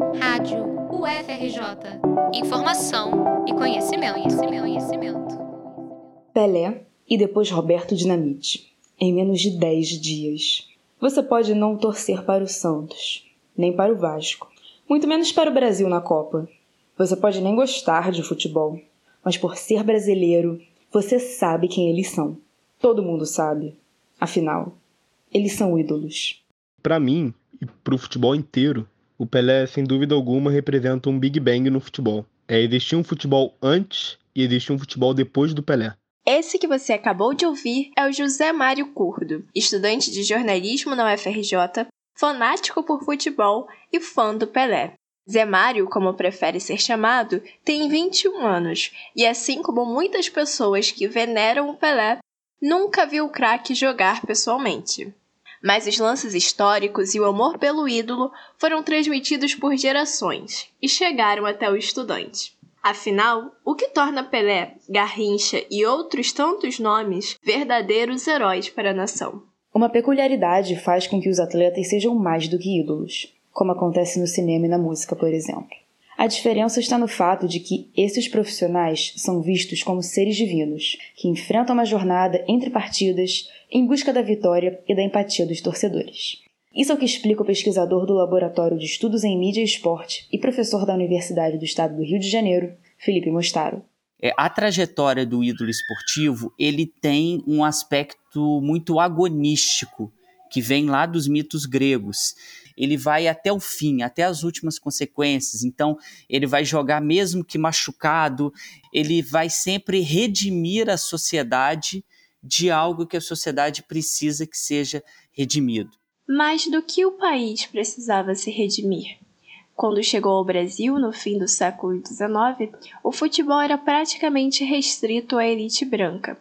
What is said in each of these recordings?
Rádio UFRJ. Informação e conhecimento, conhecimento, conhecimento. Pelé e depois Roberto Dinamite. Em menos de 10 dias. Você pode não torcer para o Santos, nem para o Vasco, muito menos para o Brasil na Copa. Você pode nem gostar de futebol, mas por ser brasileiro, você sabe quem eles são. Todo mundo sabe. Afinal, eles são ídolos. Para mim e para o futebol inteiro, o Pelé, sem dúvida alguma, representa um Big Bang no futebol. É, existia um futebol antes e existia um futebol depois do Pelé. Esse que você acabou de ouvir é o José Mário Curdo, estudante de jornalismo na UFRJ, fanático por futebol e fã do Pelé. Zé Mário, como prefere ser chamado, tem 21 anos e, assim como muitas pessoas que veneram o Pelé, nunca viu o craque jogar pessoalmente. Mas os lances históricos e o amor pelo ídolo foram transmitidos por gerações e chegaram até o estudante. Afinal, o que torna Pelé, Garrincha e outros tantos nomes verdadeiros heróis para a nação? Uma peculiaridade faz com que os atletas sejam mais do que ídolos, como acontece no cinema e na música, por exemplo. A diferença está no fato de que esses profissionais são vistos como seres divinos, que enfrentam uma jornada entre partidas em busca da vitória e da empatia dos torcedores. Isso é o que explica o pesquisador do Laboratório de Estudos em Mídia e Esporte e professor da Universidade do Estado do Rio de Janeiro, Felipe Mostaro. É, a trajetória do ídolo esportivo ele tem um aspecto muito agonístico que vem lá dos mitos gregos. Ele vai até o fim, até as últimas consequências. Então, ele vai jogar mesmo que machucado, ele vai sempre redimir a sociedade de algo que a sociedade precisa que seja redimido mais do que o país precisava se redimir. Quando chegou ao Brasil, no fim do século XIX, o futebol era praticamente restrito à elite branca.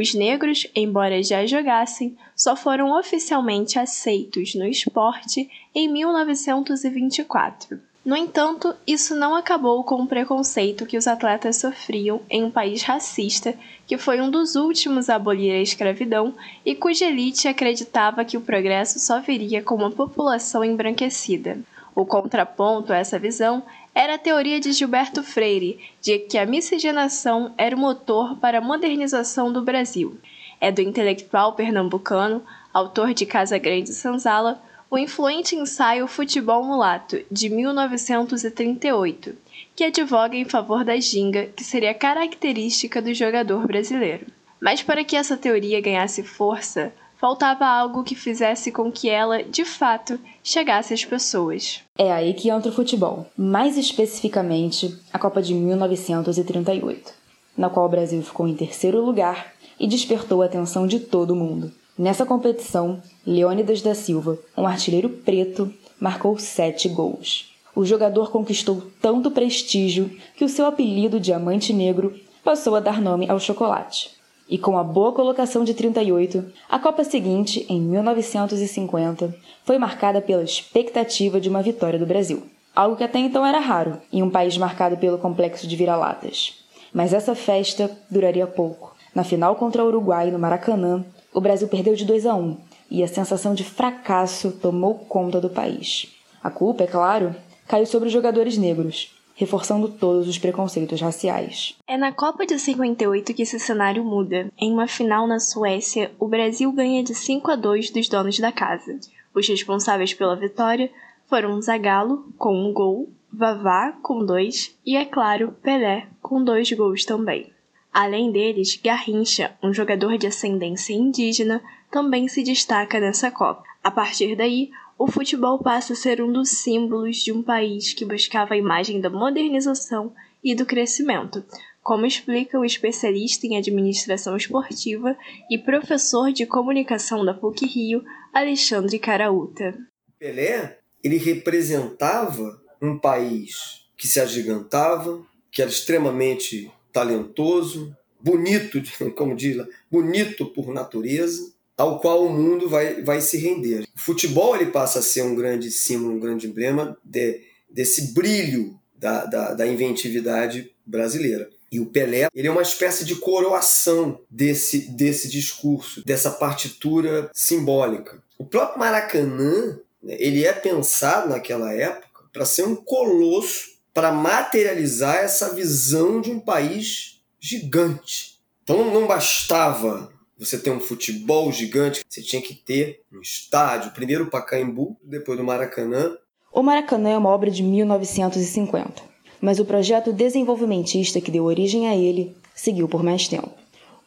Os negros, embora já jogassem, só foram oficialmente aceitos no esporte em 1924. No entanto, isso não acabou com o preconceito que os atletas sofriam em um país racista, que foi um dos últimos a abolir a escravidão e cuja elite acreditava que o progresso só viria com uma população embranquecida. O contraponto a essa visão era a teoria de Gilberto Freire, de que a miscigenação era o motor para a modernização do Brasil. É do intelectual pernambucano, autor de Casa Grande Sanzala, o influente ensaio Futebol Mulato, de 1938, que advoga em favor da ginga, que seria característica do jogador brasileiro. Mas para que essa teoria ganhasse força, faltava algo que fizesse com que ela, de fato, chegasse às pessoas. É aí que entra o futebol, mais especificamente a Copa de 1938, na qual o Brasil ficou em terceiro lugar e despertou a atenção de todo mundo. Nessa competição, Leônidas da Silva, um artilheiro preto, marcou sete gols. O jogador conquistou tanto prestígio que o seu apelido Diamante Negro passou a dar nome ao chocolate. E com a boa colocação de 38, a Copa seguinte, em 1950, foi marcada pela expectativa de uma vitória do Brasil. Algo que até então era raro em um país marcado pelo complexo de vira-latas. Mas essa festa duraria pouco. Na final contra o Uruguai, no Maracanã, o Brasil perdeu de 2 a 1 e a sensação de fracasso tomou conta do país. A culpa, é claro, caiu sobre os jogadores negros, reforçando todos os preconceitos raciais. É na Copa de 58 que esse cenário muda. Em uma final na Suécia, o Brasil ganha de 5 a 2 dos donos da casa. Os responsáveis pela vitória foram Zagallo, com um gol, Vavá, com dois, e, é claro, Pelé, com dois gols também. Além deles, Garrincha, um jogador de ascendência indígena, também se destaca nessa Copa. A partir daí, o futebol passa a ser um dos símbolos de um país que buscava a imagem da modernização e do crescimento, como explica o especialista em administração esportiva e professor de comunicação da PUC Rio, Alexandre Caraúta. Pelé, ele representava um país que se agigantava, que era extremamente talentoso, bonito, como diz lá, bonito por natureza, ao qual o mundo vai, vai se render. O futebol ele passa a ser um grande símbolo, um grande emblema de, desse brilho da, da, da, inventividade brasileira. E o Pelé ele é uma espécie de coroação desse, desse discurso, dessa partitura simbólica. O próprio Maracanã né, ele é pensado naquela época para ser um colosso, para materializar essa visão de um país gigante. Então não bastava você ter um futebol gigante, você tinha que ter um estádio, primeiro o Pacaembu, depois do Maracanã. O Maracanã é uma obra de 1950, mas o projeto desenvolvimentista que deu origem a ele seguiu por mais tempo.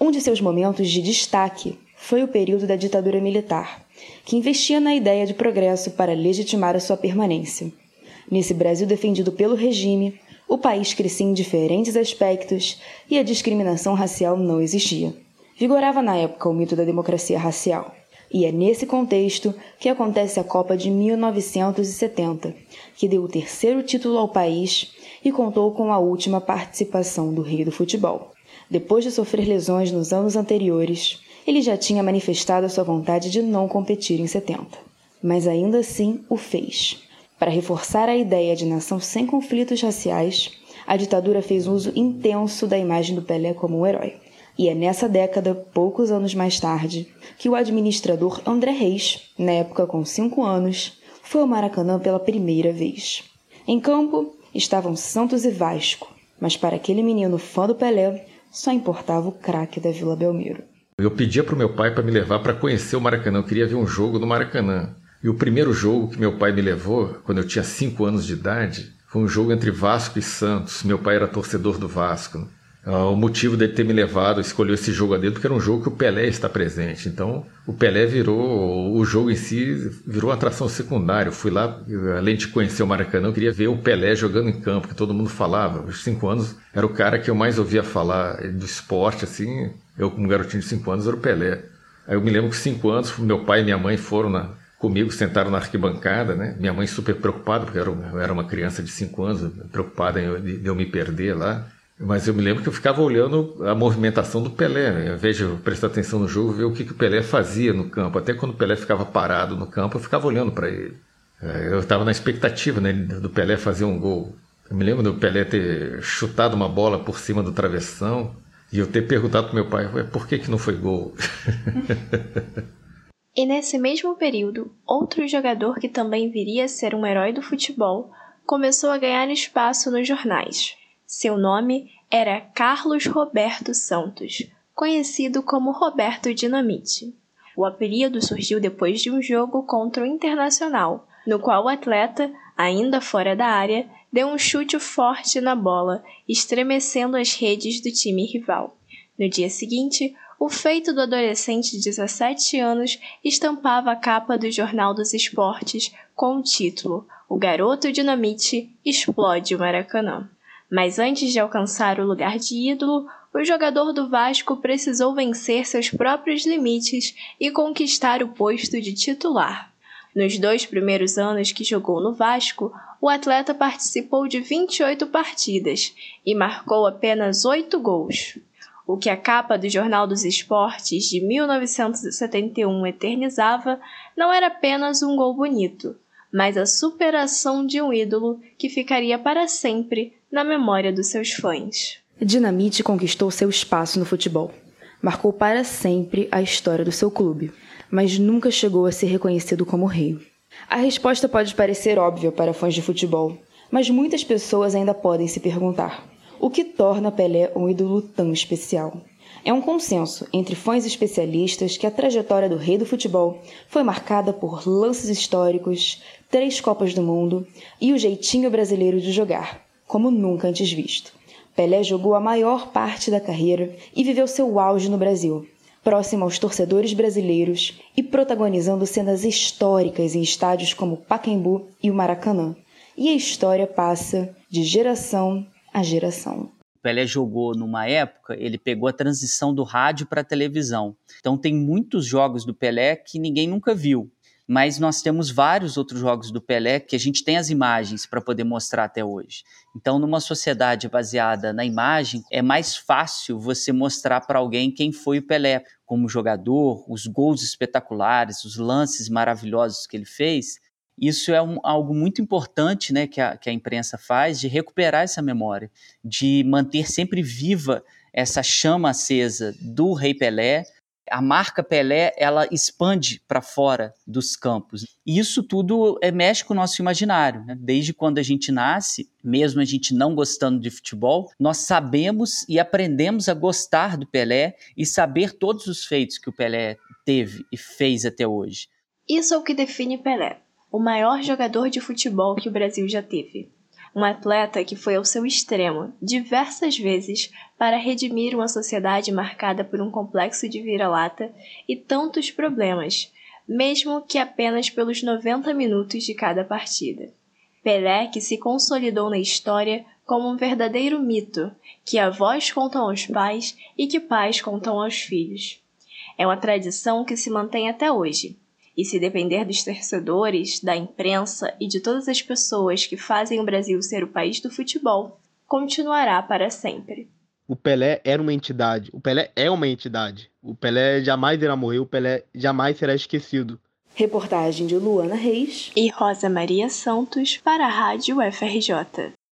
Um de seus momentos de destaque foi o período da ditadura militar, que investia na ideia de progresso para legitimar a sua permanência. Nesse Brasil defendido pelo regime, o país crescia em diferentes aspectos e a discriminação racial não existia. Vigorava na época o mito da democracia racial. E é nesse contexto que acontece a Copa de 1970, que deu o terceiro título ao país e contou com a última participação do rei do futebol. Depois de sofrer lesões nos anos anteriores, ele já tinha manifestado a sua vontade de não competir em 70. Mas ainda assim o fez. Para reforçar a ideia de nação sem conflitos raciais, a ditadura fez uso intenso da imagem do Pelé como um herói. E é nessa década, poucos anos mais tarde, que o administrador André Reis, na época com cinco anos, foi ao Maracanã pela primeira vez. Em campo estavam Santos e Vasco, mas para aquele menino fã do Pelé, só importava o craque da Vila Belmiro. Eu pedia para o meu pai para me levar para conhecer o Maracanã. Eu queria ver um jogo no Maracanã. E o primeiro jogo que meu pai me levou, quando eu tinha 5 anos de idade, foi um jogo entre Vasco e Santos. Meu pai era torcedor do Vasco. Ah, o motivo dele ter me levado, escolheu esse jogo a dedo, porque era um jogo que o Pelé está presente. Então, o Pelé virou, o jogo em si virou atração secundária. Eu fui lá, além de conhecer o Maracanã, eu queria ver o Pelé jogando em campo, que todo mundo falava. Aos cinco anos, era o cara que eu mais ouvia falar do esporte, assim. Eu, como garotinho de cinco anos, era o Pelé. Aí eu me lembro que cinco anos, meu pai e minha mãe foram na, comigo, sentaram na arquibancada, né? Minha mãe super preocupada, porque eu era, uma criança de cinco anos, preocupada de eu me perder lá. Mas eu me lembro que eu ficava olhando a movimentação do Pelé. Né? Invés de prestar atenção no jogo, ver o que, que o Pelé fazia no campo. Até quando o Pelé ficava parado no campo, eu ficava olhando para ele. É, eu estava na expectativa né, do Pelé fazer um gol. Eu me lembro do Pelé ter chutado uma bola por cima do travessão e eu ter perguntado para meu pai por que, que não foi gol. e nesse mesmo período, outro jogador que também viria a ser um herói do futebol começou a ganhar espaço nos jornais. Seu nome era Carlos Roberto Santos, conhecido como Roberto Dinamite. O apelido surgiu depois de um jogo contra o Internacional, no qual o atleta, ainda fora da área, deu um chute forte na bola, estremecendo as redes do time rival. No dia seguinte, o feito do adolescente de 17 anos estampava a capa do Jornal dos Esportes com o título O Garoto Dinamite explode o Maracanã. Mas antes de alcançar o lugar de ídolo, o jogador do Vasco precisou vencer seus próprios limites e conquistar o posto de titular. Nos dois primeiros anos que jogou no Vasco, o atleta participou de 28 partidas e marcou apenas 8 gols. O que a capa do Jornal dos Esportes de 1971 eternizava não era apenas um gol bonito, mas a superação de um ídolo que ficaria para sempre na memória dos seus fãs. Dinamite conquistou seu espaço no futebol. Marcou para sempre a história do seu clube, mas nunca chegou a ser reconhecido como rei. A resposta pode parecer óbvia para fãs de futebol, mas muitas pessoas ainda podem se perguntar: o que torna Pelé um ídolo tão especial? É um consenso entre fãs especialistas que a trajetória do rei do futebol foi marcada por lances históricos, três Copas do Mundo e o jeitinho brasileiro de jogar, como nunca antes visto. Pelé jogou a maior parte da carreira e viveu seu auge no Brasil, próximo aos torcedores brasileiros e protagonizando cenas históricas em estádios como Pacaembu e o Maracanã. E a história passa de geração a geração. Pelé jogou numa época, ele pegou a transição do rádio para a televisão. Então tem muitos jogos do Pelé que ninguém nunca viu mas nós temos vários outros jogos do Pelé que a gente tem as imagens para poder mostrar até hoje. Então, numa sociedade baseada na imagem, é mais fácil você mostrar para alguém quem foi o Pelé como jogador, os gols espetaculares, os lances maravilhosos que ele fez. Isso é um, algo muito importante né, que, a, que a imprensa faz de recuperar essa memória, de manter sempre viva essa chama acesa do Rei Pelé, a marca Pelé ela expande para fora dos campos. E isso tudo é, mexe com o nosso imaginário. Né? Desde quando a gente nasce, mesmo a gente não gostando de futebol, nós sabemos e aprendemos a gostar do Pelé e saber todos os feitos que o Pelé teve e fez até hoje. Isso é o que define Pelé, o maior jogador de futebol que o Brasil já teve. Um atleta que foi ao seu extremo diversas vezes para redimir uma sociedade marcada por um complexo de vira-lata e tantos problemas, mesmo que apenas pelos 90 minutos de cada partida. Pelé que se consolidou na história como um verdadeiro mito, que avós contam aos pais e que pais contam aos filhos. É uma tradição que se mantém até hoje, e se depender dos torcedores, da imprensa e de todas as pessoas que fazem o Brasil ser o país do futebol, continuará para sempre. O Pelé era uma entidade. O Pelé é uma entidade. O Pelé jamais irá morrer. O Pelé jamais será esquecido. Reportagem de Luana Reis e Rosa Maria Santos para a Rádio FRJ.